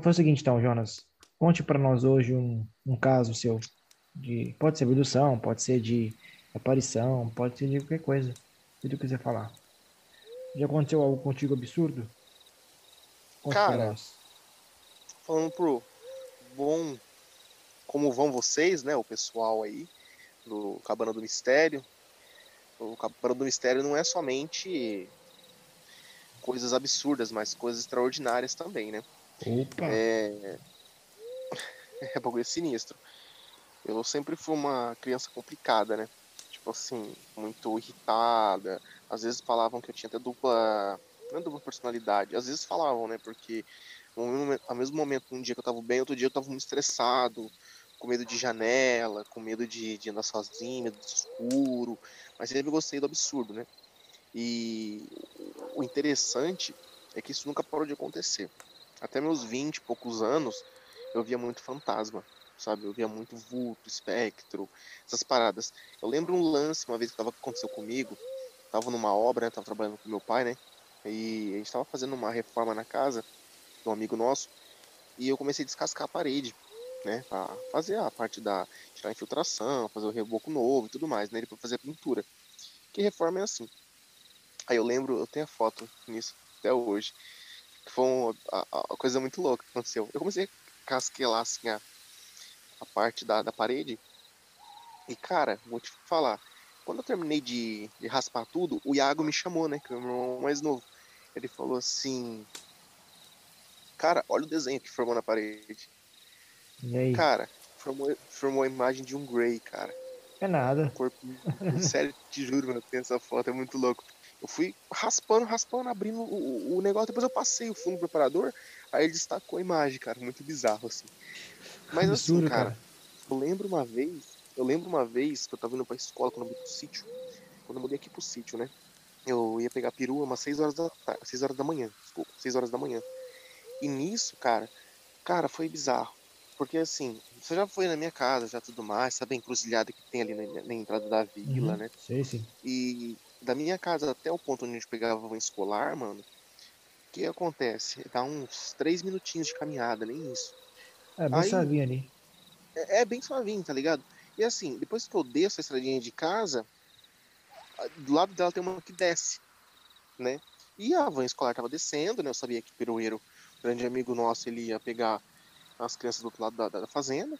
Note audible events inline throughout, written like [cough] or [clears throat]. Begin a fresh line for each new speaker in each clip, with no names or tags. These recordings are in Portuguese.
Vamos fazer o seguinte, então, Jonas. Conte para nós hoje um, um caso seu. De, pode ser abdução, pode ser de aparição, pode ser de qualquer coisa. Se tu quiser falar. Já aconteceu algo contigo absurdo?
Conte Cara, falando pro bom como vão vocês, né, o pessoal aí do Cabana do Mistério. O Cabana do Mistério não é somente coisas absurdas, mas coisas extraordinárias também, né?
Opa.
É, [laughs] é bagulho sinistro. Eu sempre fui uma criança complicada, né? Tipo assim, muito irritada. Às vezes falavam que eu tinha até dupla. Não é dupla personalidade. Às vezes falavam, né? Porque ao mesmo momento, um dia que eu tava bem, outro dia eu tava muito estressado, com medo de janela, com medo de, de andar sozinho, medo de escuro. Mas sempre gostei do absurdo, né? E o interessante é que isso nunca parou de acontecer. Até meus 20 e poucos anos, eu via muito fantasma, sabe? Eu via muito vulto, espectro, essas paradas. Eu lembro um lance, uma vez que tava, aconteceu comigo, tava numa obra, né? Tava trabalhando com meu pai, né? E a gente tava fazendo uma reforma na casa de um amigo nosso, e eu comecei a descascar a parede, né? Pra fazer a parte da. tirar a infiltração, fazer o reboco novo e tudo mais, né? Depois fazer a pintura. Que reforma é assim. Aí eu lembro, eu tenho a foto nisso até hoje. Foi uma, a, a coisa muito louca que aconteceu. Eu comecei a casquelar assim a, a parte da, da parede. E cara, vou te falar. Quando eu terminei de, de raspar tudo, o Iago me chamou, né? Que é o meu irmão mais novo. Ele falou assim: Cara, olha o desenho que formou na parede.
E aí?
Cara, formou, formou a imagem de um Grey, cara.
É nada.
Um corpo. [laughs] Sério, te juro, mano, tem essa foto, é muito louco. Eu fui raspando, raspando, abrindo o, o negócio, depois eu passei o fundo do preparador, aí ele destacou a imagem, cara, muito bizarro, assim. Mas assim, cara, cara, eu lembro uma vez, eu lembro uma vez que eu tava indo pra escola quando eu mudei pro sítio, quando eu mudei aqui pro sítio, né? Eu ia pegar perua umas 6 horas da tarde, 6 horas da manhã, desculpa, 6 horas da manhã. E nisso, cara, cara, foi bizarro. Porque assim, você já foi na minha casa, já tudo mais, sabe a encruzilhada que tem ali na, na entrada da vila,
uhum,
né?
Sim, sim.
E da minha casa até o ponto onde a gente pegava o escolar, mano, o que acontece? Dá uns três minutinhos de caminhada, nem isso.
É bem Aí, suavinho ali.
É, é, bem suavinho, tá ligado? E assim, depois que eu desço a estradinha de casa, do lado dela tem uma que desce, né? E a van escolar tava descendo, né? Eu sabia que o Piroeiro, grande amigo nosso, ele ia pegar as crianças do outro lado da, da fazenda.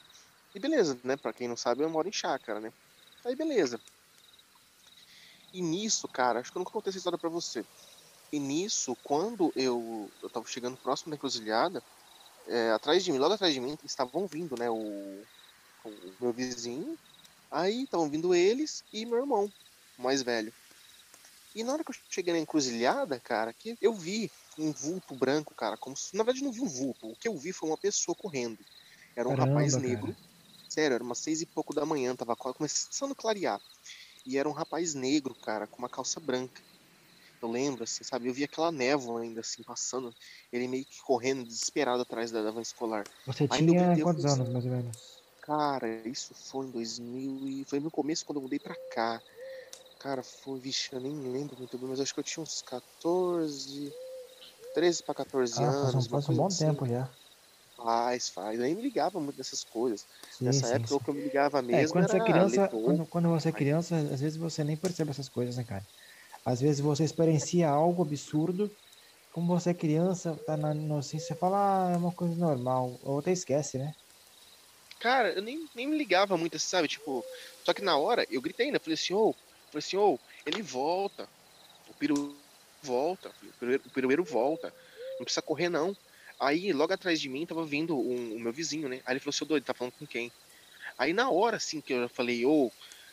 E beleza, né? Pra quem não sabe, eu moro em chácara, né? Aí beleza. E nisso, cara, acho que eu nunca contei essa história pra você. E nisso, quando eu, eu tava chegando próximo da encruzilhada, é, atrás de mim, logo atrás de mim, estavam vindo, né, o, o meu vizinho, aí estavam vindo eles e meu irmão, mais velho. E na hora que eu cheguei na encruzilhada, cara, que eu vi um vulto branco, cara, como se, na verdade não vi um vulto, o que eu vi foi uma pessoa correndo. Era um Caramba, rapaz negro. Cara. Sério, era umas seis e pouco da manhã, tava começando a clarear. E era um rapaz negro, cara, com uma calça branca. Eu lembro, assim, sabe? Eu vi aquela névoa ainda, assim, passando. Ele meio que correndo, desesperado atrás da, van escolar.
Você tinha quantos anos, mais ou menos?
Cara, isso foi em 2000 e... Foi no começo, quando eu mudei pra cá. Cara, foi... Vixe, eu nem lembro muito bem, mas acho que eu tinha uns 14... 13 pra 14 ah, anos.
Faz um, bom assim. tempo já.
Faz, faz. Eu nem me ligava muito dessas coisas. Sim, Nessa sim, época, sim. o que eu me ligava é, mesmo
é, quando
era
você é criança, quando, quando, você é criança, às vezes você nem percebe essas coisas, né, cara? Às vezes você experiencia algo absurdo, como você é criança, tá na inocência, você fala, ah, é uma coisa normal, ou até esquece, né?
Cara, eu nem, nem me ligava muito, assim, sabe? Tipo, só que na hora eu gritei ainda, falei assim, ô, oh, falei assim, ô, oh, ele volta. O peru volta, o pirueiro volta. Não precisa correr, não. Aí, logo atrás de mim, tava vindo um, o meu vizinho, né? Aí ele falou, seu doido, tá falando com quem? Aí na hora, assim, que eu falei, ô, oh,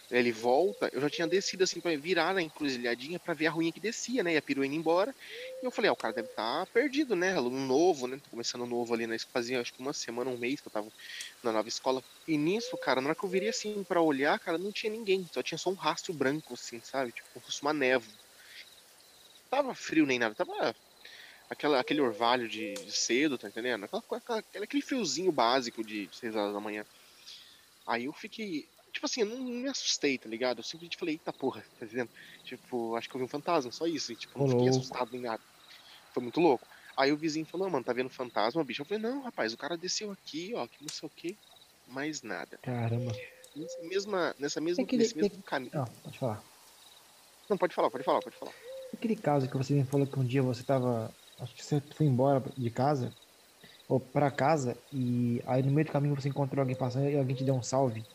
ele volta, eu já tinha descido, assim, pra virar na encruzilhadinha pra ver a ruinha que descia, né? E a perua indo embora. E eu falei, ah, o cara deve estar tá perdido, né? Aluno novo, né? Tô começando novo ali, né? Fazia, acho que uma semana, um mês que eu tava na nova escola. E nisso, cara, na hora que eu virei, assim, pra olhar, cara, não tinha ninguém. Só tinha só um rastro branco, assim, sabe? Tipo, como se fosse uma névoa. Tava frio nem nada, tava aquela, aquele orvalho de, de cedo, tá entendendo? Aquela, aquela, aquele fiozinho básico de, de 6 horas da manhã. Aí eu fiquei. Tipo assim, eu não, não, me assustei, tá ligado? Eu simplesmente falei, eita porra, tá entendendo? Tipo, acho que eu vi um fantasma, só isso. E, tipo, não fiquei assustado nem nada. Foi muito louco. Aí o vizinho falou, mano, tá vendo fantasma, bicho? Eu falei, não, rapaz, o cara desceu aqui, ó, que não sei o que, mais nada.
Caramba.
Nessa mesma, nessa mesma,
Aquele-
nesse mesmo caminho.
Não, pode falar.
Não, pode falar, pode falar, pode falar.
Aquele caso que você me falou que um dia você tava. Acho que você foi embora de casa, ou pra casa, e aí no meio do caminho você encontrou alguém passando e alguém te deu um salve.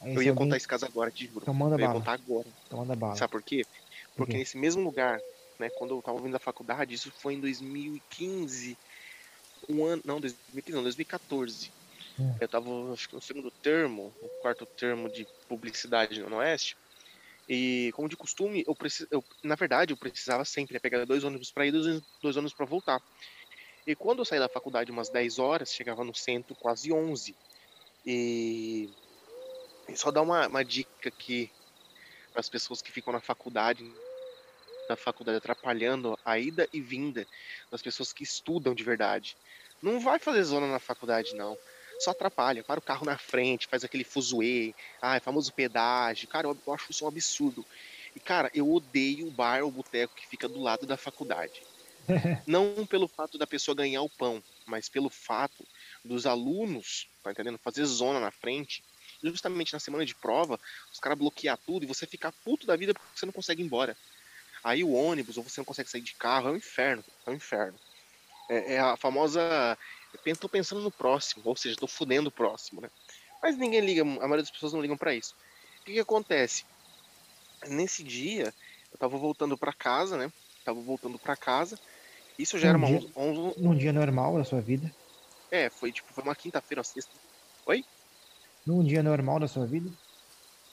Aí
Eu ia
alguém
contar esse caso agora, te juro.
Então manda
Eu ia
bala.
contar agora.
Então manda bala.
Sabe por quê? Porque
quê?
nesse mesmo lugar, né, quando eu tava vindo da faculdade, isso foi em 2015, um ano, não, 2015 não, 2014.
Hum.
Eu tava, acho que no segundo termo, no quarto termo de publicidade no Oeste, e como de costume, eu, eu na verdade, eu precisava sempre né, pegar dois ônibus para ir, dois, dois ônibus para voltar. E quando eu saí da faculdade umas 10 horas, chegava no centro quase 11. E, e só dar uma, uma dica aqui para as pessoas que ficam na faculdade, na faculdade atrapalhando a ida e vinda das pessoas que estudam de verdade. Não vai fazer zona na faculdade, não. Só atrapalha. Para o carro na frente, faz aquele fuzuê. Ah, é famoso pedágio. Cara, eu, eu acho isso um absurdo. E, cara, eu odeio o bar ou boteco que fica do lado da faculdade. [laughs] Não pelo fato da pessoa ganhar o pão, mas pelo fato dos alunos, tá entendendo? Fazer zona na frente. Justamente na semana de prova, os caras bloquear tudo e você ficar puto da vida porque você não consegue ir embora. Aí o ônibus, ou você não consegue sair de carro, é um inferno. É um inferno. É, é a famosa. Eu tô pensando no próximo, ou seja, tô fudendo o próximo, né? Mas ninguém liga, a maioria das pessoas não ligam para isso. O que, que acontece? Nesse dia, eu tava voltando para casa, né? Tava voltando para casa. Isso já era
Um
uma
dia-
11, 11
Num dia normal da sua vida.
É, foi tipo, foi uma quinta-feira, uma sexta.
Num dia normal da sua vida.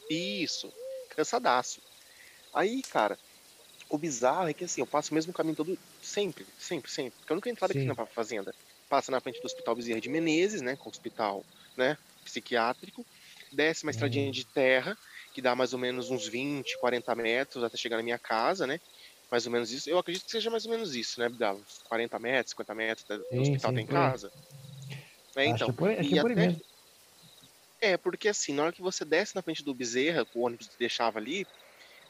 Isso, cansadaço. Aí, cara, o bizarro é que assim, eu passo o mesmo caminho todo, sempre, sempre, sempre. Porque a única entrada
Sim.
aqui na fazenda passa na frente do Hospital Bezerra de Menezes, né, com o hospital, né, psiquiátrico, desce uma estradinha
Hum.
de terra, que dá mais ou menos uns 20, 40 metros até chegar na minha casa, né, mais ou menos isso. Eu acredito que seja mais ou menos isso, né, dá uns 40 metros, 50 metros do
Sim,
hospital
sim,
tem casa. É, então,
é por,
e
é
até- é, porque assim, na hora que você desce na frente do Bezerra, o ônibus deixava ali,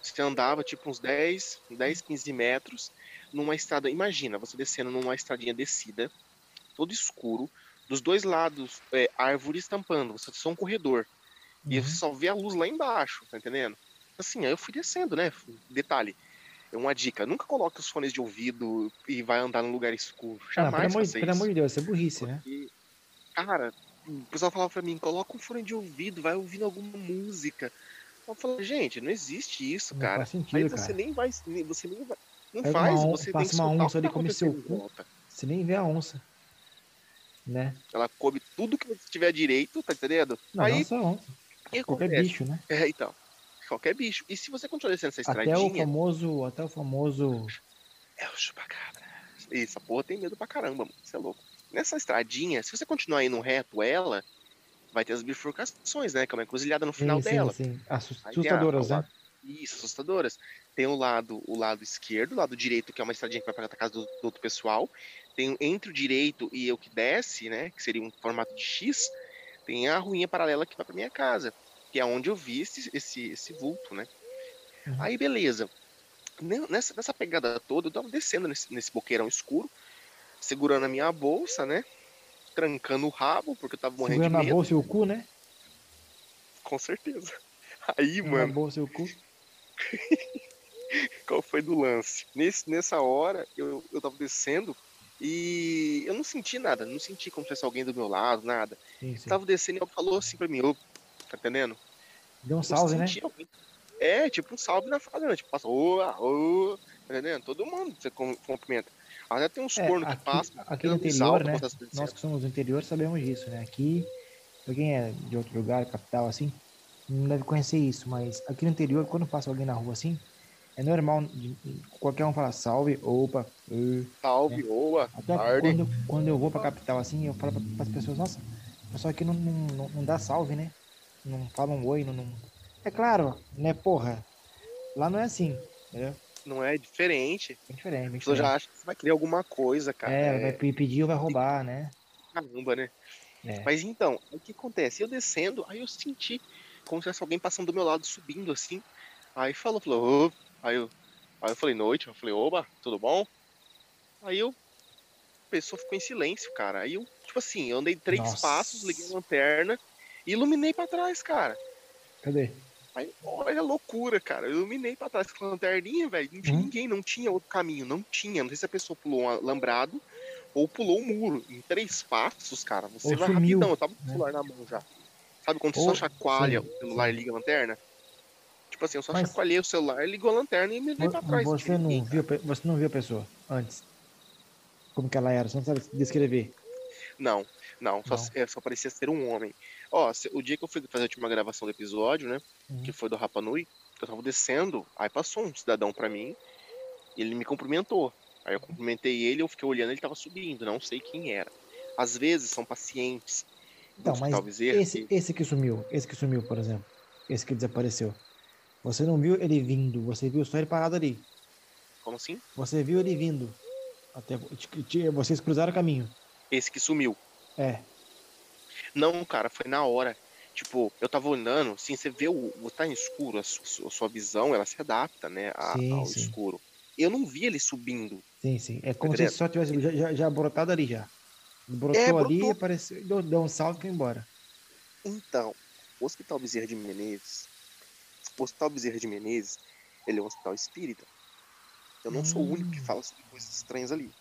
você andava tipo uns 10, 10, 15 metros numa estrada. Imagina, você descendo numa estradinha descida, todo escuro, dos dois lados, é, árvores tampando, você só um corredor. E
Uhum.
você só vê a luz lá embaixo, tá entendendo? Assim, aí eu fui descendo, né? Detalhe, é uma dica, nunca coloque os fones de ouvido e vai andar num lugar escuro.
Ah, não, pelo,
Jamais
amor, pelo amor de Deus, isso é burrice, né?
Porque, cara, o pessoal falava pra mim, coloca um fone de ouvido, vai ouvindo alguma música. Eu falei, gente, não existe isso,
Não
cara.
faz sentido,
Aí você
cara.
nem vai. Você nem vai. Não
Pega
faz,
uma
você tem
passa
que
uma onça ali, come seu cu.
volta.
Você nem vê a onça. Né?
Ela come tudo que tiver direito, tá entendendo?
Não,
Aí,
não só onça. Qualquer
acontece?
bicho, né?
É, então. Qualquer bicho. E se você continuar descendo essa
Até o
estradinha,
famoso. Até o famoso.
é o chupacabra. Essa porra tem medo pra caramba, mano. Você é louco. Nessa estradinha, se você continuar indo reto ela, vai ter as bifurcações, né? Que é uma encruzilhada no final
sim,
dela.
sim, sim. Assustadoras,
a-
né?
Isso, assustadoras. Tem o lado, o lado esquerdo, o lado direito, que é uma estradinha que vai para a casa do, do outro pessoal. Tem entre o direito e o que desce, né? Que seria um formato de X. Tem a ruinha paralela que vai para minha casa, que é onde eu vi esse, esse, esse vulto, né?
Uhum.
Aí, beleza. Ne- Nessa, nessa pegada toda, eu tava descendo nesse, nesse boqueirão escuro, segurando a minha bolsa, né? Trancando o rabo, porque eu tava morrendo
Segurando
de medo,
bolsa e o cu, né?
com certeza. Aí,
Segurando
mano.
Na bolsa e o cu. [laughs]
qual foi do lance. Nesse, nessa hora, eu, eu tava descendo e eu não senti nada, não senti como se tivesse alguém do meu lado, nada.
Sim, sim.
Tava descendo e alguém falou assim pra mim, ô, tá entendendo?
Deu um salve, né?
alguém- É, tipo um salve na fazenda, tipo, passa, ô, ô, tá entendendo? Todo mundo você cumprimenta. Até tem uns
É,
cornos que passam,
aqui no interior,
salto
né. Nós que somos do interior sabemos disso, né? Aqui, pra quem é de outro lugar, capital, assim, não deve conhecer isso, mas aqui no interior, quando passa alguém na rua assim, é normal qualquer um falar salve, opa, ê.
Salve, oa,
Até
tarde.
quando, eu- quando eu vou pra capital assim, eu falo para as pessoas, nossa, o pessoal aqui não, não, não, dá salve, né? Não fala um oi, não, não. É claro, né, porra? Lá não é assim, entendeu?
Não é diferente.
Bem diferente,
pessoa
diferente.
já acha que você vai querer alguma coisa, cara.
É,
É,
vai pe- pedir ou vai roubar, né?
caramba, né?
É.
Mas então, o que acontece? Eu descendo, aí eu senti como se tivesse alguém passando do meu lado, subindo assim. Aí falou, falou. Aí eu, aí eu falei, noite. Eu falei, oba, tudo bom? Aí eu pessoa ficou em silêncio, cara. Aí eu, tipo assim, eu andei três
Nossa.
passos, liguei a lanterna e iluminei pra trás, cara.
Cadê?
Aí, olha a loucura, cara. Eu iluminei pra trás com a lanterninha, velho. Não tinha
Hum.
ninguém, não tinha outro caminho, não tinha. Não sei se a pessoa pulou um alambrado ou pulou um muro. Em três passos, cara, você
Ou
vai
sumiu,
rapidão. Eu tava com o
né?
celular na mão já. Sabe quando você só chacoalha
sim,
o celular e liga a lanterna? Tipo assim, eu só
Mas-
chacoalhei o celular, ligou a lanterna e me dei pra trás.
Você não,
ninguém,
viu, você não viu a pessoa antes? Como que ela era? Você não sabe descrever.
Não, não, só,
Não.
é, só parecia ser um homem. Ó, o dia que eu fui fazer a última gravação do episódio, né?
Uhum.
Que foi do Rapa Nui, eu tava descendo, aí passou um cidadão pra mim, e ele me cumprimentou. Aí eu cumprimentei ele, eu fiquei olhando, ele tava subindo, não sei quem era. Às vezes são pacientes
Então, mas esse, esse que sumiu, esse que sumiu, por exemplo, esse que desapareceu. Você não viu ele vindo, você viu só ele parado ali.
Como assim?
Você viu ele vindo. Até vocês cruzaram o caminho.
Esse que sumiu.
É.
Não, cara, foi na hora. Tipo, eu tava olhando, assim, você vê o, tá escuro, a su- a sua visão, ela se adapta, né, a-
Sim,
ao
sim.
escuro. Eu não vi ele subindo.
Sim, sim. É como se só tivesse já, já, já brotado ali já. Brotou
É,
ali,
brotou.
apareceu, deu, deu um salto e foi embora.
Então, o Hospital Bezerra de Menezes, o Hospital Bezerra de Menezes, ele é um hospital espírita. Eu não sou o único que
Hum.
fala sobre coisas estranhas ali.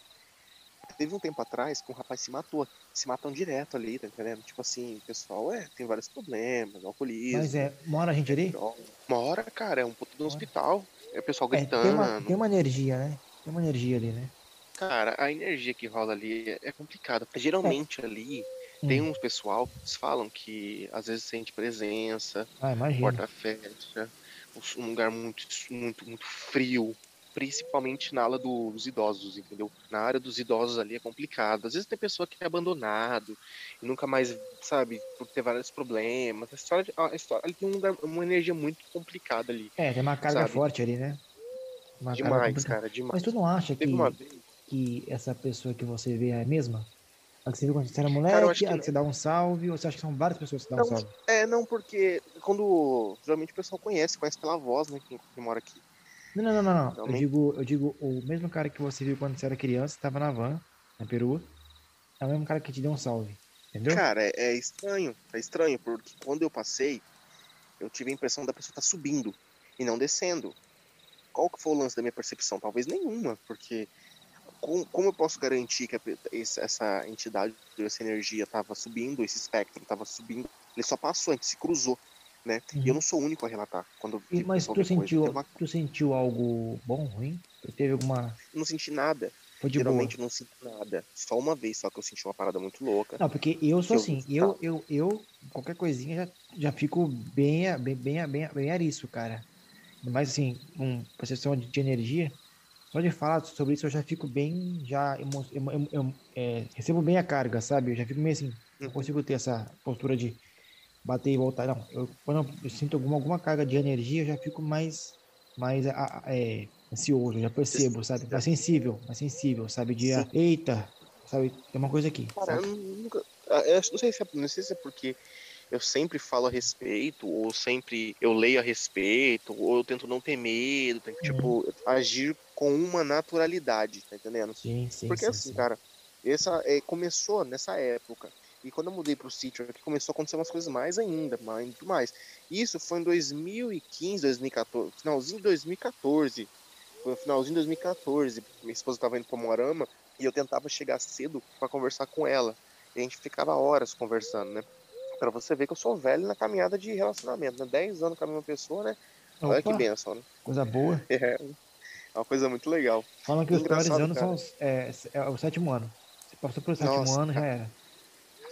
Teve um tempo atrás que um rapaz se matou. Se matam direto ali, tá entendendo? Tipo assim, o pessoal, é, tem vários problemas, alcoolismo.
Mas é, mora a gente ali?
hora, cara, é um puto do
Mora.
hospital. É o pessoal
É,
gritando.
tem, uma, tem uma energia, né? Tem uma energia ali, né?
Cara, a energia que rola ali é- é complicada. Geralmente ali tem uns pessoal que falam que às vezes sente presença,
Ah,
porta fecha, um lugar muito, muito, muito frio. Principalmente na ala do- dos idosos, entendeu? Na área dos idosos ali é complicado. Às vezes tem pessoa que é abandonado e nunca mais, sabe, por ter vários problemas. A história, a história ali tem um lugar- uma energia muito complicada ali.
É, tem uma carga
Sabe?
forte ali, né? Uma
Demais, cara, demais.
Mas tu não acha que,
Teve
que essa pessoa que você vê é a mesma? A que você viu quando você era moleque,
Cara, que
a que você dá um salve, ou você acha que são várias pessoas que dão um
Não,
salve?
É, não, porque quando geralmente o pessoal conhece, conhece pela voz, né, quem, quem mora aqui.
Não, não, não, não. não. Eu
Realmente.
digo, eu digo, o mesmo cara que você viu quando você era criança, estava na van, na Peru, é o mesmo cara que te deu um salve. Entendeu?
Cara, é, é estranho, é estranho, porque quando eu passei, eu tive a impressão da pessoa estar subindo e não descendo. Qual que foi o lance da minha percepção? Talvez nenhuma, porque com- como eu posso garantir que a essa entidade, essa energia estava subindo, esse espectro estava subindo, ele só passou, a gente se cruzou, né? E eu
Uhum.
não sou o único a relatar. Quando
E- mas tu sentiu,
uma-
tu sentiu algo bom, ruim? Tu teve alguma.
Eu não senti nada.
Foi de
Geralmente
boa?
eu não sinto nada. Só uma vez só que eu senti uma parada muito louca.
Não, porque eu sou assim, eu, eu, eu, qualquer coisinha já, já fico bem, bem, bem, bem, bem ariço, cara. Mas assim, com percepção de energia, só de falar sobre isso eu já fico bem, já emo, emo- emo- é, recebo bem a carga, sabe? Eu já fico meio assim, não
Uhum.
consigo ter essa postura de bater e voltar, não. Eu, quando eu sinto alguma, alguma carga de energia, eu já fico mais, mais a- a- é, ansioso, já percebo, sabe? Mais sensível, mais sensível, sabe? De,
Sim.
eita, sabe? Tem uma coisa aqui.
Cara, eu nunca. ah, eu não sei se é, não sei se é porque eu sempre falo a respeito, ou sempre eu leio a respeito, ou eu tento não ter medo, tento,
Uhum.
tipo, agir com uma naturalidade, tá entendendo?
Sim, sim,
Porque
sim,
assim,
sim.
cara, essa é, começou nessa época. E quando eu mudei pro sítio aqui, começou a acontecer umas coisas mais ainda, mais, muito mais. Isso foi em 2015, 2014, finalzinho de 2014. Foi no finalzinho de 2014. Minha esposa tava indo pra Moarama e eu tentava chegar cedo pra conversar com ela. E a gente ficava horas conversando, né? Pra você ver que eu sou velho na caminhada de relacionamento, né? 10 anos com a mesma pessoa, né? Olha que
Opa,
benção, né?
coisa boa. [laughs]
É uma coisa muito legal.
Falam que os piores anos
cara.
são os, é, é o sétimo ano. Você passou pelo sétimo
Nossa,
ano, já era.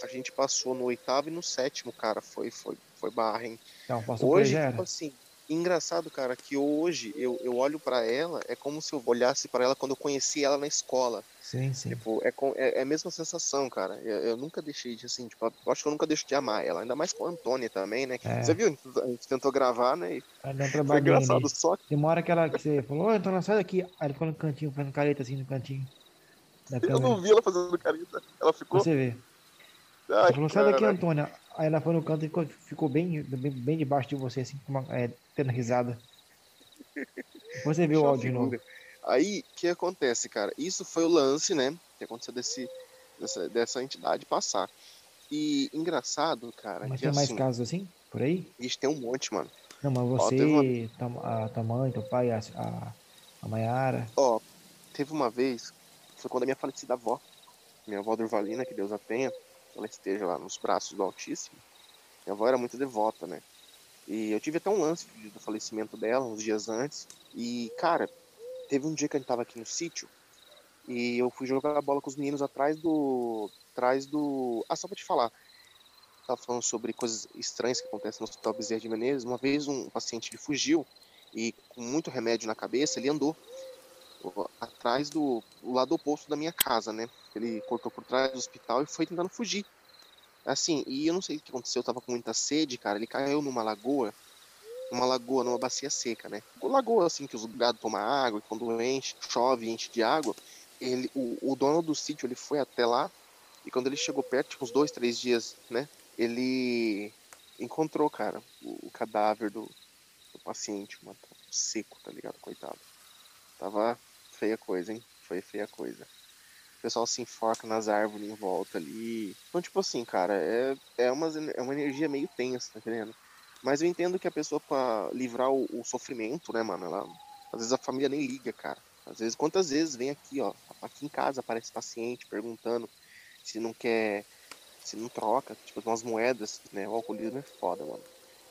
A gente passou no oitavo e no sétimo, cara. Foi, foi, foi barra, hein?
Então, passou por aí,
Hoje,
já
tipo
era.
assim, engraçado, cara, que hoje eu, eu olho pra ela, é como se eu olhasse pra ela quando eu conheci ela na escola.
Sim, sim.
Tipo, é, é, é a mesma sensação, cara. Eu, eu nunca deixei de, assim, tipo, eu acho que eu nunca deixo de amar ela. Ainda mais com a Antônia também, né?
É.
Você viu? A gente tentou gravar, né? E
um
foi engraçado. Só que
Tem uma hora que, ela, que você falou, ô, Antônio, sai daqui. Aí ele ficou no cantinho, fazendo careta assim no cantinho
eu não vi ela fazendo careta. Ela ficou.
Você vê.
Ai,
falou, sai daqui. Antônia. Aí ela foi no canto e ficou, ficou bem, bem, bem debaixo de você, assim, uma, é, tendo risada. Você viu o áudio de novo.
Aí, o que acontece, cara? Isso foi o lance, né? ter acontecido desse, dessa, dessa entidade passar. E engraçado, cara.
Mas
que,
tem mais
assim,
casos assim? Por aí?
Ixi, tem um monte, mano.
Não, mas
Ó,
você,
teve
tua- a tua mãe, teu pai, a, a, a Mayara.
Ó, teve uma vez, foi quando a minha falecida avó, minha avó Durvalina, que Deus a tenha, que ela esteja lá nos braços do Altíssimo. Minha avó era muito devota, né? E eu tive até um lance do falecimento dela, uns dias antes. E, cara, teve um dia que a gente tava aqui no sítio e eu fui jogar bola com os meninos atrás do. atrás do. Ah, só pra te falar. Tava falando sobre coisas estranhas que acontecem no Hospital Bezerra de Menezes. Uma vez um paciente fugiu e com muito remédio na cabeça, ele andou atrás do lado oposto da minha casa, né? Ele cortou por trás do hospital e foi tentando fugir. Assim, e eu não sei o que aconteceu, eu tava com muita sede, cara. Ele caiu numa lagoa, numa lagoa, numa bacia seca, né? Lagoa assim que os gado tomam água, e quando enche, chove, enche de água. Ele, o, o dono do sítio, ele foi até lá e quando ele chegou perto, uns dois, três dias, né? Ele encontrou, cara, o, o cadáver do, do paciente, mano, seco, tá ligado? Coitado. Tava feia coisa, hein? Foi feia coisa. O pessoal se enfoca nas árvores em volta ali. Então, tipo assim, cara, é, é, uma, é uma energia meio tensa, tá entendendo? Mas eu entendo que a pessoa, pra livrar o, o sofrimento, né, mano, ela, às vezes a família nem liga, cara. Às vezes, quantas vezes vem aqui, ó, aqui em casa aparece paciente perguntando se não quer, se não troca, tipo, umas moedas, né? O alcoolismo é foda, mano.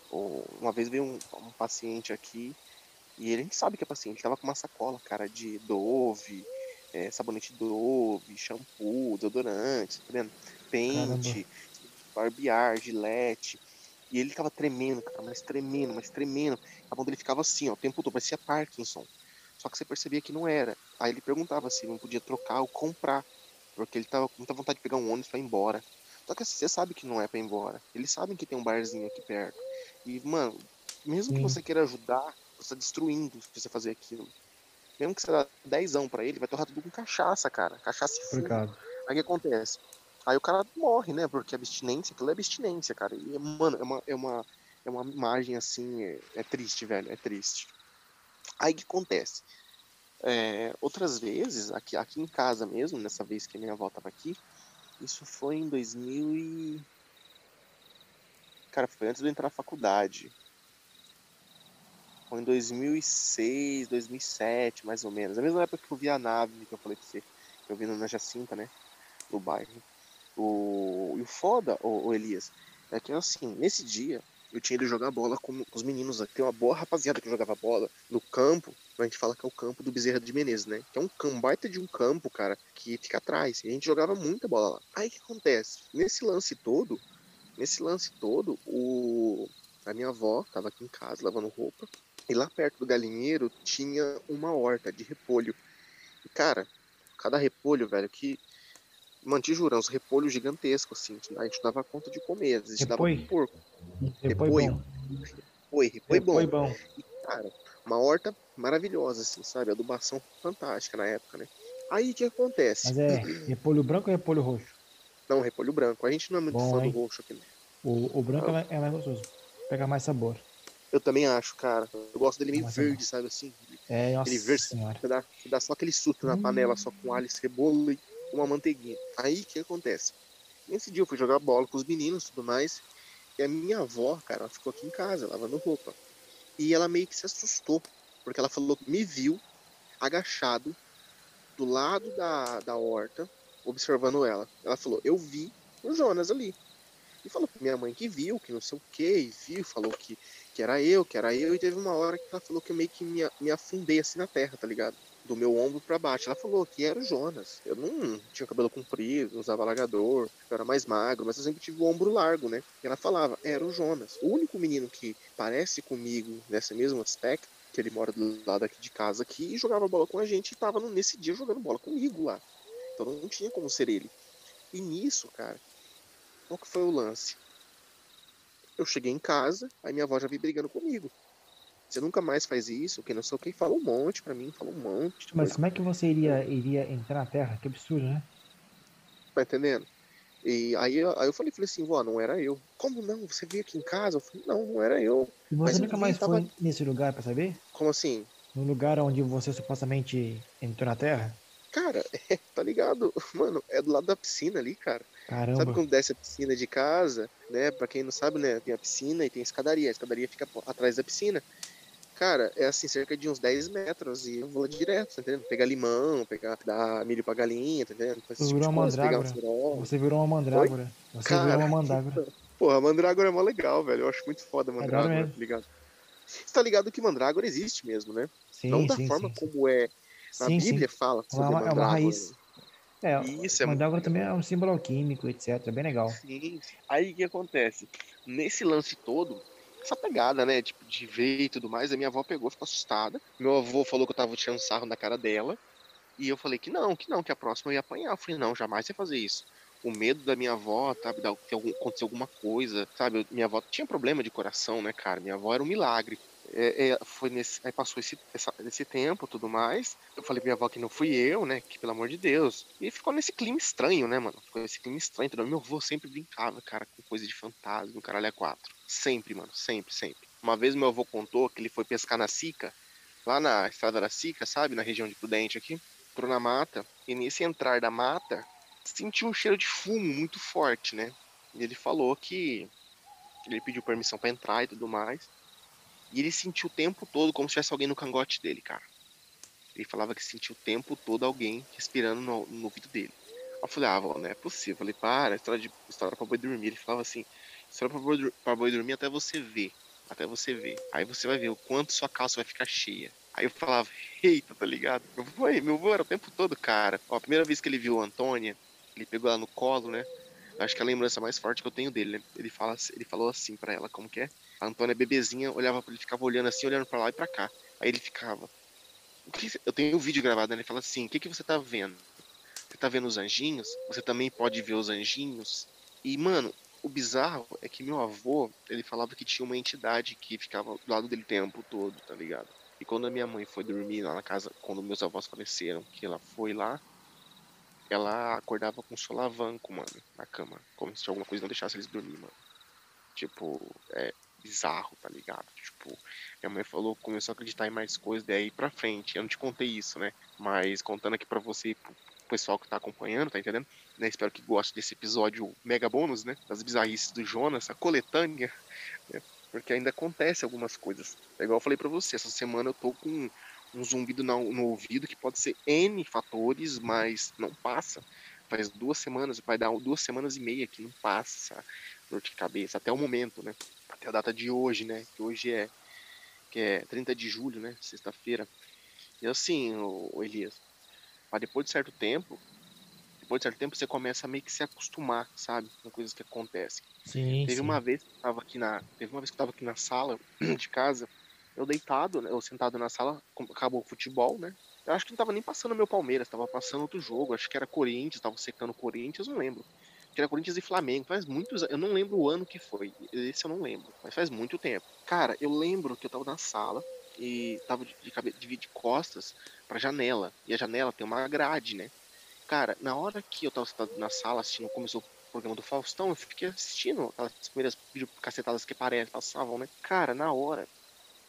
Ou, uma vez veio um, um paciente aqui e ele nem sabe que é paciente, ele tava com uma sacola, cara, de Dove, é, sabonete Dove, shampoo, desodorante, tá vendo? Pente, barbear, gilete. E ele tava tremendo, cara, mas tremendo, mas tremendo. A mão dele ficava assim, ó, o tempo todo, parecia Parkinson. Só que você percebia que não era. Aí ele perguntava se não podia trocar ou comprar. Porque ele tava com muita vontade de pegar um ônibus pra ir embora. Só que assim, você sabe que não é pra ir embora. Eles sabem que tem um barzinho aqui perto. E, mano, mesmo que
Sim.
você queira ajudar, você tá destruindo se você fazer aquilo. Mesmo que você dá dezão pra ele, vai torrar tudo com cachaça, cara. Cachaça e fumo. Aí o que acontece? Aí o cara morre, né? Porque abstinência, aquilo é abstinência, cara. E, mano, é uma, é uma, é uma imagem assim, é, é triste, velho, é triste. Aí o que acontece? É, outras vezes, aqui, aqui em casa mesmo, nessa vez que a minha avó tava aqui, isso foi em 2000 e... Cara, foi antes de eu entrar na faculdade. Foi em 2006, 2007, mais ou menos. A mesma época que eu vi a nave que eu falei pra você, que eu vi na Jacinta, né? No bairro. O, e o foda, o, o Elias, é que assim, nesse dia eu tinha ido jogar bola com os meninos. Tem uma boa rapaziada que jogava bola no campo. A gente fala que é o campo do Bezerra de Menezes, né? Que é um baita de um campo, cara, que fica atrás. E a gente jogava muita bola lá. Aí o que acontece? Nesse lance todo, nesse lance todo, o a minha avó tava aqui em casa lavando roupa. E lá perto do galinheiro tinha uma horta de repolho. E, cara, cada repolho, velho, que. Mano, te juro, é uns repolhos gigantescos, assim. A gente dava conta de comer. Às vezes dava
Repolho?
pro porco. Repolho. Foi, repolho bom.
Bom.
E, cara, uma horta maravilhosa, assim, sabe? Adubação fantástica na época, né? Aí o que acontece?
Mas é repolho branco ou repolho roxo?
Não, repolho branco. A gente não é muito
Bom,
fã
hein?
do roxo aqui. né?
O, o branco é mais- é mais gostoso. Pega mais sabor.
Eu também acho, cara. Eu gosto dele meio
Mas é
verde, sabe assim?
É, nossa
Aquele verde
senhora.
que dá, que dá só aquele susto na
Hum.
panela, só com alho, cebola e uma manteiguinha. Aí o que acontece? Nesse dia eu fui jogar bola com os meninos e tudo mais. E a minha avó, cara, ela ficou aqui em casa, lavando roupa. E ela meio que se assustou. Porque ela falou que me viu agachado do lado da, da horta, observando ela. Ela falou, eu vi o Jonas ali. E falou pra minha mãe que viu, que não sei o que, e viu, falou que, que era eu, que era eu, e teve uma hora que ela falou que eu meio que me, me afundei assim na terra, tá ligado? Do meu ombro pra baixo. Ela falou que era o Jonas. Eu não tinha cabelo comprido, usava alagador, eu era mais magro, mas eu sempre tive o ombro largo, né? E ela falava, era o Jonas. O único menino que parece comigo nesse mesmo aspecto, que ele mora do lado aqui de casa aqui, e jogava bola com a gente e tava nesse dia jogando bola comigo lá. Então não tinha como ser ele. E nisso, cara, qual que foi o lance? Eu cheguei em casa, aí minha avó já veio brigando comigo. Você nunca mais faz isso, que não sei o que, falou um monte pra mim, falou um monte
Mas
coisa,
como é que você iria, iria entrar na Terra? Que absurdo, né?
tá entendendo? E aí, eu- aí eu falei, falei assim, vó, não era eu. Como não? Você veio aqui em casa? Eu falei, não, não era eu.
E
Mas
você
eu
nunca mais
tava-
foi nesse lugar pra saber?
Como assim?
No lugar onde você supostamente entrou na Terra?
Cara, é, tá ligado? [laughs] Mano, é do lado da piscina ali, cara.
Caramba.
Sabe quando desce a piscina de casa, né? Pra quem não sabe, né? Tem a piscina e tem a escadaria. A escadaria fica atrás da piscina. Cara, é assim, cerca de uns 10 metros e eu vou lá direto, tá entendendo? Pegar limão, pegar, dar milho pra galinha, tá entendendo?
Você tipo virou uma mandrágora. Você virou uma mandrágora. Você
Cara,
virou uma mandrágora. [laughs]
Porra, a mandrágora é mó legal, velho. Eu acho muito foda a mandrágora,
mesmo.
tá ligado? Você tá ligado que mandrágora existe mesmo, né?
Sim,
não da
sim,
forma
sim.
como é. Na
Sim,
Bíblia fala
É
sobre
uma, é
mandrágora.
uma raiz. É,
Isso, é
mandrágora também é um símbolo alquímico, etc. É bem legal.
Sim. Aí o que acontece? Nesse lance todo, essa pegada, né? Tipo, de ver e tudo mais, a minha avó pegou, ficou assustada. Meu avô falou que eu tava tirando sarro na cara dela. E eu falei que não, que não, que a próxima eu ia apanhar. Eu falei, não, jamais ia fazer isso. O medo da minha avó, sabe, que algum- acontecer alguma coisa, sabe? Minha avó tinha problema de coração, né, cara? Minha avó era um milagre. É, é, foi nesse, aí passou esse, essa- esse tempo tudo mais. Eu falei pra minha avó que não fui eu, né? Que pelo amor de Deus. E ficou nesse clima estranho, né, mano? Ficou nesse clima estranho. Entendeu? Meu avô sempre brincava, cara, com coisa de fantasma, no caralho é quatro. Sempre, mano, sempre, sempre. Uma vez meu avô contou que ele foi pescar na Sica, lá na estrada da Sica, sabe? Na região de Prudente aqui. Entrou na mata. E nesse entrar da mata, sentiu um cheiro de fumo muito forte, né? E ele falou que ele pediu permissão pra entrar e tudo mais. E ele sentiu o tempo todo como se tivesse alguém no cangote dele, cara. Ele falava que sentiu o tempo todo alguém respirando no, no ouvido dele. Eu falei, ah, avó, não é possível. Eu falei, para, história, de, história pra boi dormir. Ele falava assim, história pra boi, pra boi dormir até você ver. Até você ver. Aí você vai ver o quanto sua calça vai ficar cheia. Aí eu falava, eita, tá ligado? Meu avô, meu avô era o tempo todo, cara. Ó, a primeira vez que ele viu a Antônia, ele pegou ela no colo, né? Acho que é a lembrança mais forte que eu tenho dele, né? Ele, fala, ele falou assim pra ela, como que é? A Antônia, bebezinha, olhava pra ele, ficava olhando assim, olhando pra lá e pra cá. Aí ele ficava. "O que você-" Eu tenho o vídeo gravado, né? Ele fala assim: O que, que você tá vendo? Você tá vendo os anjinhos? Você também pode ver os anjinhos? E, mano, o bizarro é que meu avô, ele falava que tinha uma entidade que ficava do lado dele o tempo todo, tá ligado? E quando a minha mãe foi dormir lá na casa, quando meus avós faleceram, que ela foi lá, ela acordava com um solavanco, mano, na cama. Como se alguma coisa não deixasse eles dormir, mano. Tipo, é bizarro, tá ligado? Tipo, minha mãe falou, começou a acreditar em mais coisas daí pra frente. Eu não te contei isso, né? Mas contando aqui pra você e pro pessoal que tá acompanhando, tá entendendo? Né? Espero que goste desse episódio mega bônus, né? Das bizarrices do Jonas, a coletânea, [laughs] né? Porque ainda acontece algumas coisas. É igual eu falei pra você, essa semana eu tô com um zumbido no, no ouvido que pode ser N fatores, mas não passa. Faz duas semanas, vai dar duas semanas e meia que não passa dor de cabeça, até o momento, né? Até a data de hoje, né? Que hoje é, que é 30 de julho, né? Sexta-feira. E assim, o, Elias, mas depois de certo tempo, depois de certo tempo você começa a meio que se acostumar, sabe? Com coisas que acontecem.
Sim,
Teve
sim.
uma vez que eu tava aqui na, teve uma vez que eu tava aqui na sala [clears throat] de casa, eu deitado, né, eu sentado na sala, acabou o futebol, né? Eu acho que não tava nem passando meu Palmeiras, tava passando outro jogo, acho que era Corinthians, tava secando o Corinthians, não lembro. Que era Corinthians e Flamengo, faz muitos, eu não lembro o ano que foi, esse eu não lembro, mas faz muito tempo. Cara, eu lembro que eu tava na sala e tava de, de, cabe- de, costas pra janela, e a janela tem uma grade, né? Cara, na hora que eu tava sentado na sala assistindo, começou o programa do Faustão, eu fiquei assistindo aquelas primeiras cacetadas que parece, passavam, né? Cara, na hora,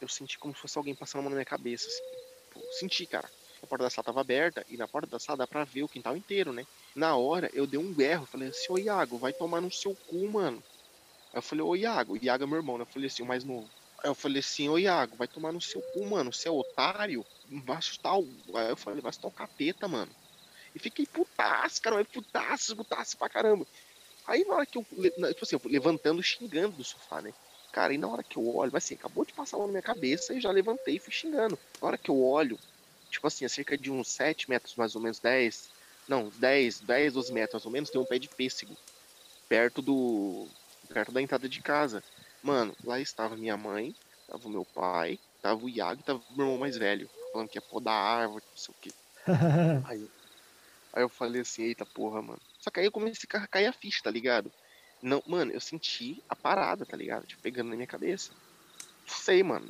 eu senti como se fosse alguém passando a mão na minha cabeça, assim. Pô, senti, cara. A porta da sala tava aberta e na porta da sala dá pra ver o quintal inteiro, né? Na hora, eu dei um berro, falei assim, ô Iago, vai tomar no seu cu, mano. Aí eu falei, ô Iago, Iago é meu irmão, né? Eu falei assim, o mais novo. Aí eu falei assim, ô Iago, vai tomar no seu cu, mano. Você é otário? Vai assustar o. Aí eu falei, vai assustar o capeta, mano. E fiquei putaço, cara, mas putaço, putaço pra caramba. Aí na hora que eu, tipo assim, eu levantando, xingando do sofá, né? Cara, e na hora que eu olho, mas assim, acabou de passar mão na minha cabeça e já levantei e fui xingando. Na hora que eu olho, tipo assim, a cerca de uns 7 metros, mais ou menos 10, não, 10, 10, 12 metros mais ou menos, tem um pé de pêssego. Perto do. perto da entrada de casa. Mano, lá estava minha mãe, tava o meu pai, tava o Iago e tava o meu irmão mais velho. Falando que ia podar a árvore, não sei o quê. [laughs] Aí, aí eu falei assim, eita porra, mano. Só que aí eu comecei a cair a ficha, tá ligado? Não, mano, eu senti a parada, tá ligado? Tipo, pegando na minha cabeça. Não sei, mano.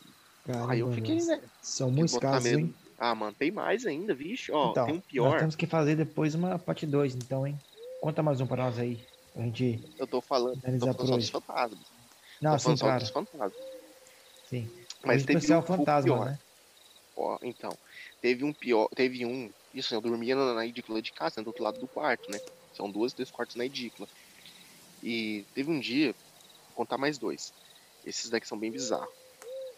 aí eu
Caramba,
fiquei, né?
São muitos casos,
medo.
hein?
Ah, mano, tem mais ainda, vixe. Ó,
Então,
tem um
nós
pior.
temos que fazer depois uma parte 2, então, hein? Conta mais um pra nós aí. Pra gente
Eu tô falando, tô falando só
hoje.
dos fantasmas.
Não, sim, claro.
dos fantasmas.
Sim.
Mas teve
especial
um-
fantasma,
pior.
né?
Ó, então, teve um pior, teve um Isso, eu dormia na, na edícula de casa, né, do outro lado do quarto, né? São duas, dois quartos na edícula. E teve um dia, vou contar mais dois. Esses daqui são bem bizarros.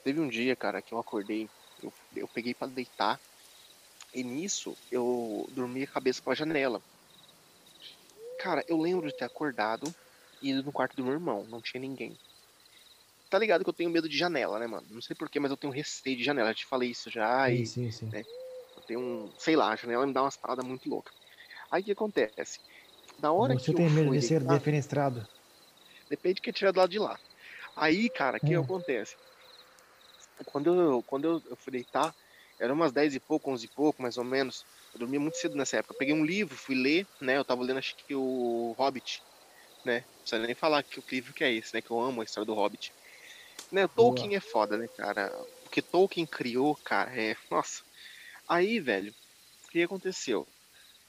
Teve um dia, cara, que eu acordei, eu, eu peguei para deitar, e nisso eu dormi a cabeça pra janela. Cara, eu lembro de ter acordado e ido no quarto do meu irmão, não tinha ninguém. Tá ligado que eu tenho medo de janela, né, mano? Não sei porquê, mas eu tenho receio de janela. Eu te falei isso já.
Sim,
e,
sim, sim.
Né, eu tenho um. Sei lá, a janela me dá umas paradas muito loucas. Aí o que acontece? Na hora
Você
que
tem
eu
medo de ser
deitar,
defenestrado?
Depende de quem tiver do lado de lá. Aí, cara, o que
Hum.
acontece? Quando eu, quando eu, eu fui deitar, era umas 10 e pouco, 11 e pouco, mais ou menos. Eu dormia muito cedo nessa época. Eu peguei um livro, fui ler, né? Eu tava lendo, acho que o Hobbit, né? Não precisa nem falar que o livro que é esse, né? Que eu amo a história do Hobbit. Né? O Tolkien é foda, né, cara? O que Tolkien criou, cara, é. [laughs] Nossa. Aí, velho, o que aconteceu?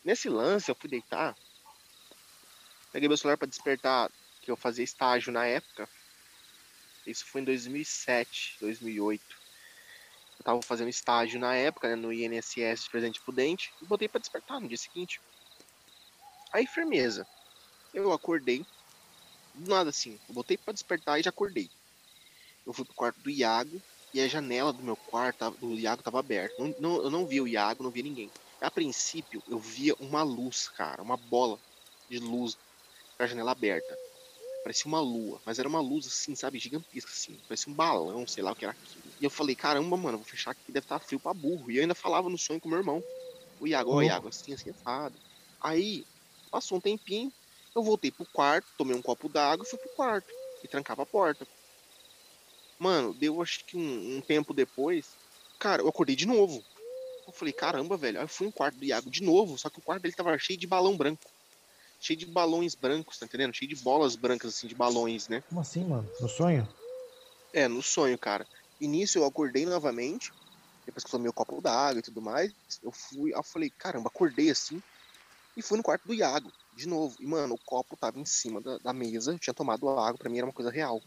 Nesse lance, eu fui deitar, peguei meu celular pra despertar, que eu fazia estágio na época. Isso foi em 2007, 2008. Eu tava fazendo estágio na época, né, no INSS de Presidente Prudente, e botei pra despertar no dia seguinte. Aí, firmeza. Eu acordei, do nada assim, botei pra despertar e já acordei. Eu fui pro quarto do Iago, e a janela do meu quarto, do Iago, tava aberta. Não, não- eu não via o Iago, não via ninguém. A princípio, eu via uma luz, cara, uma bola de luz pra janela aberta. Parecia uma lua, mas era uma luz assim, sabe, gigantesca assim. Parecia um balão, sei lá o que era aquilo. E eu falei, caramba, mano, vou fechar aqui, deve estar frio pra burro. E eu ainda falava no sonho com meu irmão. O Iago, ó,
Louco.
Iago, assim, assim, assado. Aí, passou um tempinho, eu voltei pro quarto, tomei um copo d'água e fui pro quarto. E trancava a porta. Mano, deu acho que um, um tempo depois, cara, eu acordei de novo. Eu falei, caramba, velho. Aí eu fui no quarto do Iago de novo, só que o quarto dele tava cheio de balão branco. Cheio de balões brancos, tá entendendo? Cheio de bolas brancas, assim, de balões, né?
Como assim, mano? No sonho?
É, no sonho, cara. E nisso eu acordei novamente, depois que eu tomei o copo d'água e tudo mais, eu fui, eu falei, caramba, acordei assim, e fui no quarto do Iago, de novo. E, mano, o copo tava em cima da, da mesa, eu tinha tomado água, pra mim era uma coisa real.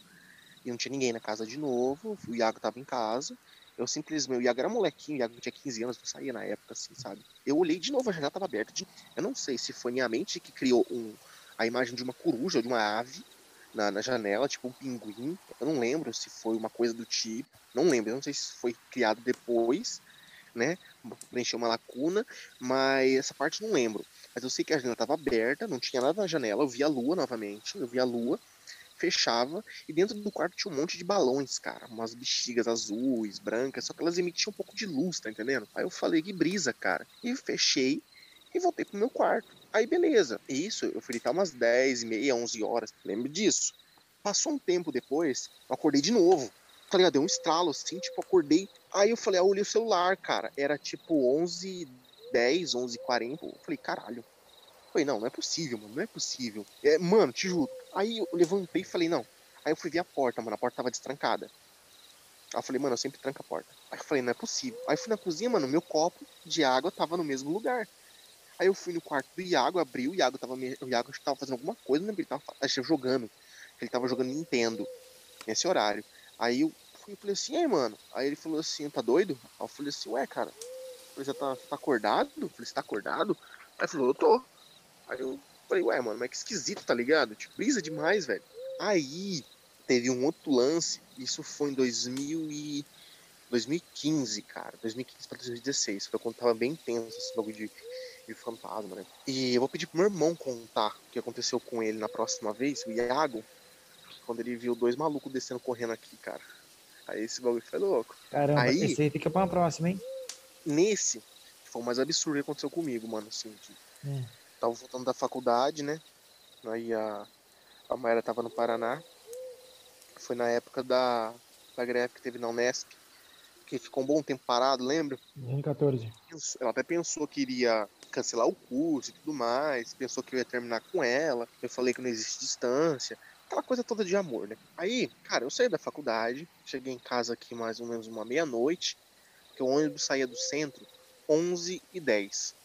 E não tinha ninguém na casa de novo, o Iago tava em casa, eu simplesmente, o Iago era molequinho, o Iago tinha 15 anos, não saía na época, assim, sabe? Eu olhei de novo, a janela tava aberta, de- eu não sei se foi minha mente que criou um, a imagem de uma coruja ou de uma ave, na, na janela, tipo um pinguim. Eu não lembro se foi uma coisa do tipo. Não lembro, eu não sei se foi criado depois, né? Preencheu uma lacuna, mas essa parte eu não lembro. Mas eu sei que a janela estava aberta, não tinha nada na janela, eu vi a lua novamente, eu vi a lua, fechava, e dentro do quarto tinha um monte de balões, cara, umas bexigas azuis, brancas, só que elas emitiam um pouco de luz, tá entendendo? Aí eu falei, que brisa, cara. E fechei e voltei pro meu quarto. Aí beleza, isso eu fui deitar umas 10 e meia, 11 horas, lembro disso. Passou um tempo depois, eu acordei de novo. Tá ligado? Deu um estralo assim, tipo, acordei. Aí eu falei, ah, olhei o celular, cara. Era tipo 11 10, 11 40 Eu falei, caralho. Eu falei, não, não é possível, mano, não é possível. É, mano, te juro. Aí eu levantei e falei, não. Aí eu fui ver a porta, mano, a porta tava destrancada. Aí eu falei, mano, eu sempre tranco a porta. Aí eu falei, não é possível. Aí eu fui na cozinha, mano, meu copo de água tava no mesmo lugar. Aí eu fui no quarto do Iago, abri, o Iago tava, me... o Iago tava fazendo alguma coisa, né? Ele tava jogando. Ele tava jogando Nintendo nesse horário. Aí eu fui, falei assim, aí, mano. Aí ele falou assim, tá doido? Aí eu falei assim, ué, cara. Você tá, tá acordado? Eu falei, você tá acordado? Aí ele falou, eu tô. Aí eu falei, ué, mano, mas que esquisito, tá ligado? Tipo, brisa demais, velho. Aí teve um outro lance, isso foi em 2000 e... 2015, cara. 2015 pra 2016. Foi quando tava bem tenso esse bagulho de, de fantasma, né? E eu vou pedir pro meu irmão contar o que aconteceu com ele na próxima vez, o Iago, quando ele viu dois malucos descendo correndo aqui, cara. Aí esse bagulho foi louco.
Caramba,
Aí-
esse aí fica pra uma próxima, hein?
Nesse, foi o mais absurdo que aconteceu comigo, mano, assim. de-
Hum.
Tava voltando da faculdade, né? Aí a, a Mayra tava no Paraná. Foi na época da, da greve que teve na Unesp. Que ficou um bom tempo parado, lembra?
2014.
Pens- Ela até pensou que iria cancelar o curso e tudo mais. Pensou que eu ia terminar com ela. Eu falei que não existe distância. Aquela coisa toda de amor, né? Aí, cara, eu saí da faculdade. Cheguei em casa aqui mais ou menos uma meia-noite. Porque o ônibus saía do centro 11 e 10.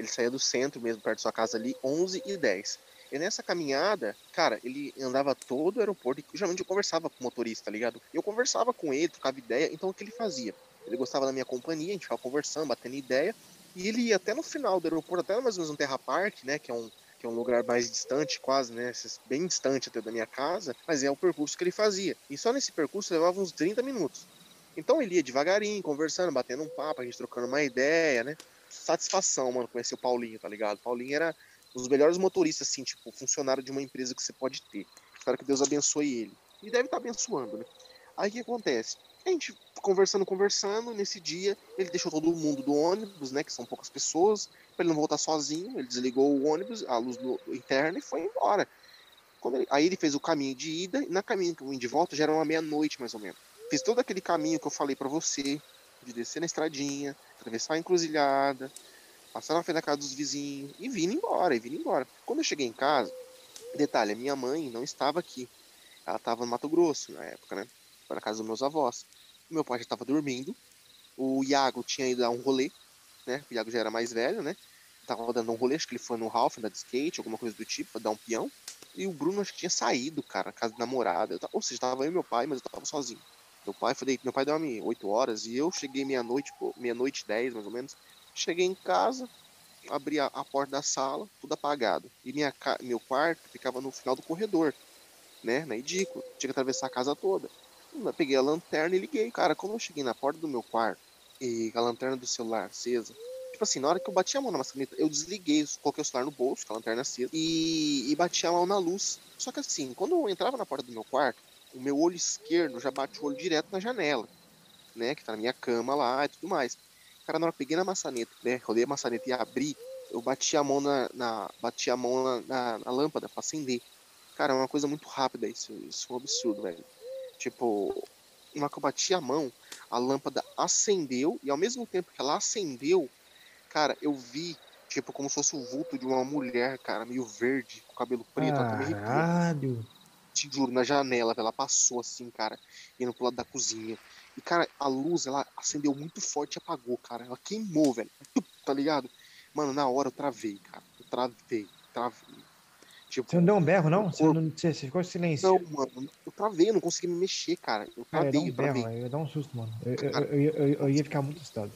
Ele saía do centro mesmo, perto da sua casa ali, 11 e 10. E nessa caminhada, cara, ele andava todo o aeroporto e geralmente eu conversava com o motorista, tá ligado? Eu conversava com ele, trocava ideia, então o que ele fazia? Ele gostava da minha companhia, a gente ficava conversando, batendo ideia, E ele ia até no final do aeroporto, até mais ou menos no Terra Park, né? Que é um, que é um lugar mais distante, quase, né? Bem distante até da minha casa, mas é o percurso que ele fazia. E só nesse percurso levava uns 30 minutos. Então ele ia devagarinho, conversando, batendo um papo, a gente trocando uma ideia, né? Satisfação, mano, conhecer o Paulinho, tá ligado? Paulinho era um dos melhores motoristas, assim, tipo, funcionário de uma empresa que você pode ter. Espero que Deus abençoe ele. E deve estar tá abençoando, né? Aí o que acontece? A gente conversando, conversando, nesse dia ele deixou todo mundo do ônibus, né, que são poucas pessoas, para ele não voltar sozinho, ele desligou o ônibus, a luz do, interna e foi embora. Ele, aí ele fez o caminho de ida, e na caminho de volta já era uma meia-noite mais ou menos. Fiz todo aquele caminho que eu falei para você, de descer na estradinha, atravessar a encruzilhada, passar na frente da casa dos vizinhos e vindo embora, e embora. Quando eu cheguei em casa, detalhe, a minha mãe não estava aqui. Ela estava no Mato Grosso na época, né? Foi na casa dos meus avós. Meu pai já estava dormindo. O Iago tinha ido dar um rolê, né? O Iago já era mais velho, né? Tava dando um rolê, acho que ele foi no Ralph, andar de skate, alguma coisa do tipo, pra dar um peão. E o Bruno acho que tinha saído, cara, na casa da namorada. Eu, ou seja, tava eu e meu pai, mas eu tava sozinho. Meu pai foi meu pai dorme 8 horas e eu cheguei meia-noite, meia-noite 10 mais ou menos. Cheguei em casa, abri a, a, porta da sala, tudo apagado. E minha, meu quarto ficava no final do corredor, né? Na edícula. Tinha que atravessar a casa toda. Eu peguei a lanterna e liguei. Cara, quando eu cheguei na porta do meu quarto e a lanterna do celular acesa, tipo assim, na hora que eu bati a mão na maçaneta, eu desliguei, coloquei o celular no bolso, com a lanterna acesa, e, e bati a mão na luz. Só que assim, quando eu entrava na porta do meu quarto, o meu olho esquerdo já bate o olho direto na janela, né? Que tá na minha cama lá e tudo mais. Cara, na hora eu peguei na maçaneta, né? Rodei a maçaneta e abri, eu bati a mão na. na bati a mão na, na, na lâmpada pra acender. Cara, é uma coisa muito rápida isso. Isso é um absurdo, velho. Tipo, na que eu bati a mão, a lâmpada acendeu e ao mesmo tempo que ela acendeu, cara, eu vi, tipo, como se fosse o vulto de uma mulher, cara, meio verde, com cabelo preto,
Caralho.
Te juro, na janela, ela passou assim, cara, indo pro lado da cozinha. E, cara, a luz, ela acendeu muito forte e apagou, cara. Ela queimou, velho. Tá ligado? Mano, na hora eu travei, cara. Eu travei, travei.
Tipo, você não deu um berro, não? Você, não, você, ficou em silêncio?
Não, mano, eu travei, eu não consegui me mexer, cara. Eu travei,
eu, um berro, eu ia dar um susto, mano. Eu, eu, eu, eu, ia ficar muito assustado.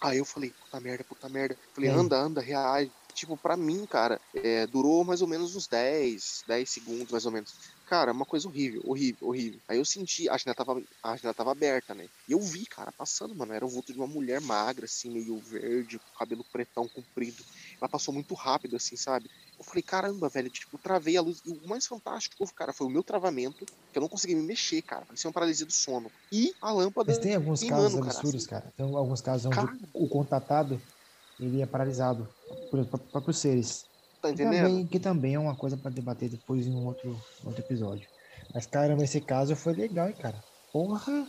Aí eu falei, puta merda, puta merda. Falei, anda, anda, reage. Tipo, pra mim, cara, é, durou mais ou menos uns 10, 10 segundos, mais ou menos. Cara, uma coisa horrível, horrível, horrível. Aí eu senti, a janela tava, a janela tava aberta, né? E eu vi, cara, passando, mano. Era o vulto de uma mulher magra, assim, meio verde, com cabelo pretão comprido. Ela passou muito rápido, assim, sabe? Eu falei, caramba, velho, tipo, travei a luz. E o mais fantástico, cara, foi o meu travamento, que eu não consegui me mexer, cara. Parecia uma paralisia do sono. E a lâmpada.
Mas tem alguns queimando, casos absurdos, cara. Assim. Tem alguns casos onde cara... o contatado ele é paralisado por próprios seres.
Tá entendendo?
Que também, que também é uma coisa para debater depois em um outro, outro episódio. Mas, caramba, esse caso foi legal, hein, cara. Porra!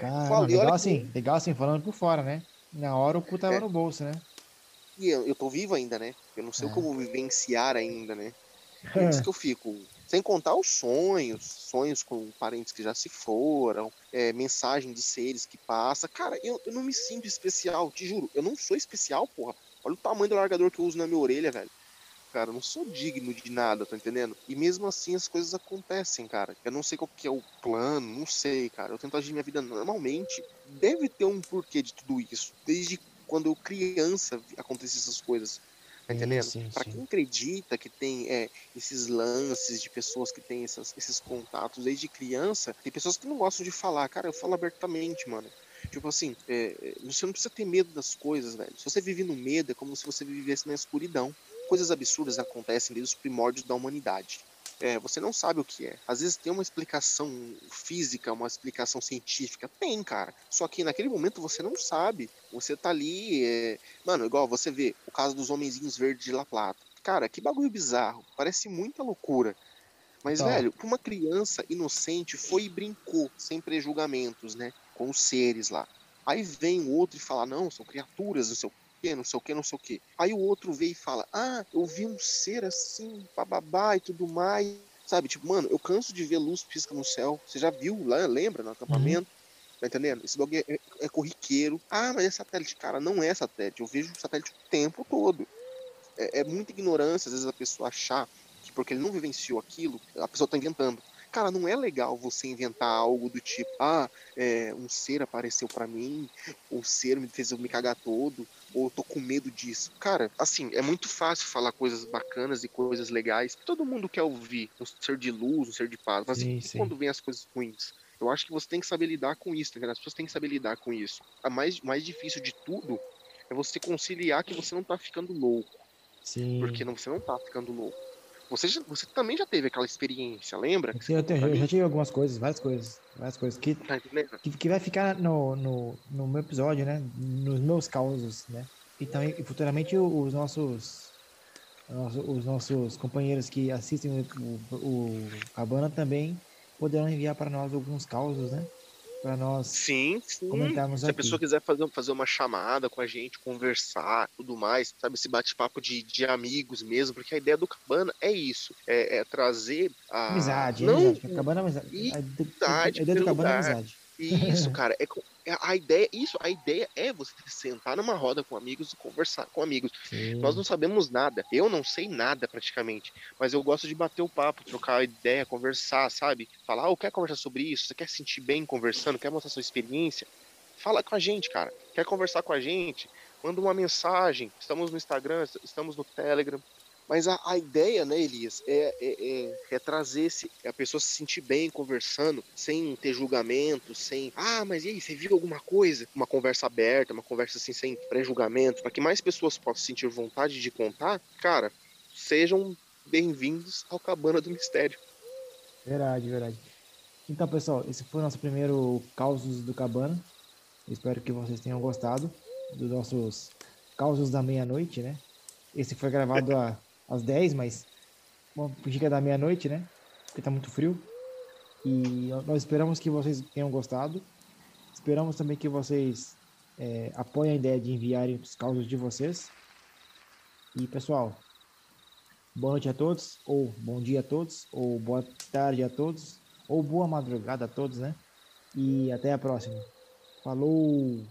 Cara, Falei, legal assim, que... legal assim, falando por fora, né? Na hora o cu tava é. no bolso, né?
E eu, eu tô vivo ainda, né? Eu não sei é. o que eu vou vivenciar ainda, né? É isso [laughs] que eu fico. Sem contar os sonhos, sonhos com parentes que já se foram, é, mensagem de seres que passa. Cara, eu, eu não me sinto especial, te juro. Eu não sou especial, porra. Olha o tamanho do largador que eu uso na minha orelha, velho cara. Eu não sou digno de nada, tá entendendo? E mesmo assim as coisas acontecem, cara. Eu não sei qual que é o plano, não sei, cara. Eu tento agir minha vida normalmente. Deve ter um porquê de tudo isso. Desde quando eu criança acontecem essas coisas. Tá entendendo? Pra quem acredita que tem é, esses lances de pessoas que têm essas, esses contatos desde criança, tem pessoas que não gostam de falar. Cara, eu falo abertamente, mano. Tipo assim, é, é você não precisa ter medo das coisas, velho. Se você vive no medo, é como se você vivesse na escuridão coisas absurdas acontecem desde os primórdios da humanidade. É, você não sabe o que é. Às vezes tem uma explicação física, uma explicação científica. Tem, cara. Só que naquele momento você não sabe. Você tá ali. É... Mano, igual você vê o caso dos homenzinhos verdes de La Plata. Cara, que bagulho bizarro. Parece muita loucura. Mas, tá. velho, uma criança inocente foi e brincou, sem prejulgamentos, né? Com os seres lá. Aí vem o outro e fala: não, são criaturas, não sei o não sei o que, não sei o que. Aí o outro vê e fala: Ah, eu vi um ser assim, bababá e tudo mais. Sabe, tipo, mano, eu canso de ver luz pisca no céu. Você já viu lá, lembra, no acampamento? Uhum. Tá entendendo? Esse bagulho é, é, é, corriqueiro. Ah, mas é satélite. Cara, não é satélite. Eu vejo satélite o tempo todo. É, é muita ignorância, às vezes, a pessoa achar que porque ele não vivenciou aquilo, a pessoa tá inventando. Cara, não é legal você inventar algo do tipo, ah, é, um ser apareceu para mim, um ser me fez eu me cagar todo. Ou tô com medo disso. Cara, assim, é muito fácil falar coisas bacanas e coisas legais. Todo mundo quer ouvir um ser de luz, um ser de paz, mas sim, sim. quando vem as coisas ruins? Eu acho que você tem que saber lidar com isso, tá As pessoas têm que saber lidar com isso. A mais, mais difícil de tudo é você conciliar que você não tá ficando louco.
Sim.
Porque não, você não tá ficando louco. Você, você também já teve aquela experiência, lembra?
Sim, eu, tenho, eu já tive algumas coisas, várias coisas, várias coisas que, tá que, que, vai ficar no, no, no meu episódio, né? Nos meus causos, né? E também, futuramente, os nossos, os nossos companheiros que assistem o, o, o Cabana também poderão enviar para nós alguns causos, né? Para nós
sim, sim.
comentarmos
Se
aqui.
a pessoa quiser fazer, fazer uma chamada com a gente, conversar, tudo mais, sabe, esse bate-papo de, de amigos mesmo, porque a ideia do Cabana é isso, é, é trazer a...
Amizade, Não... amizade. Cabana é amizade. A ideia do Cabana é amizade.
Isso, [laughs] cara, é, é, a ideia, isso, a ideia é você sentar numa roda com amigos e conversar com amigos. Sim. Nós não sabemos nada, eu não sei nada praticamente, mas eu gosto de bater o papo, trocar ideia, conversar, sabe? Falar, oh, quer conversar sobre isso? Você quer se sentir bem conversando? Quer mostrar sua experiência? Fala com a gente, cara. Quer conversar com a gente? Manda uma mensagem. Estamos no Instagram, estamos no Telegram. Mas a, a ideia, né, Elias, é, é, é, é trazer esse, a pessoa se sentir bem conversando, sem ter julgamento, sem. Ah, mas e aí, você viu alguma coisa? Uma conversa aberta, uma conversa assim, sem pré-julgamento, para que mais pessoas possam sentir vontade de contar. Cara, sejam bem-vindos ao Cabana do Mistério.
Verdade, verdade. Então, pessoal, esse foi o nosso primeiro Causos do Cabana. Espero que vocês tenham gostado dos nossos Causos da Meia-Noite, né? Esse foi gravado há às 10, mas bom, fica da meia-noite, né? Porque tá muito frio. E nós esperamos que vocês tenham gostado. Esperamos também que vocês é, apoiem a ideia de enviarem os causos de vocês. E pessoal, boa noite a todos, ou bom dia a todos, ou boa tarde a todos, ou boa madrugada a todos, né? E até a próxima. Falou!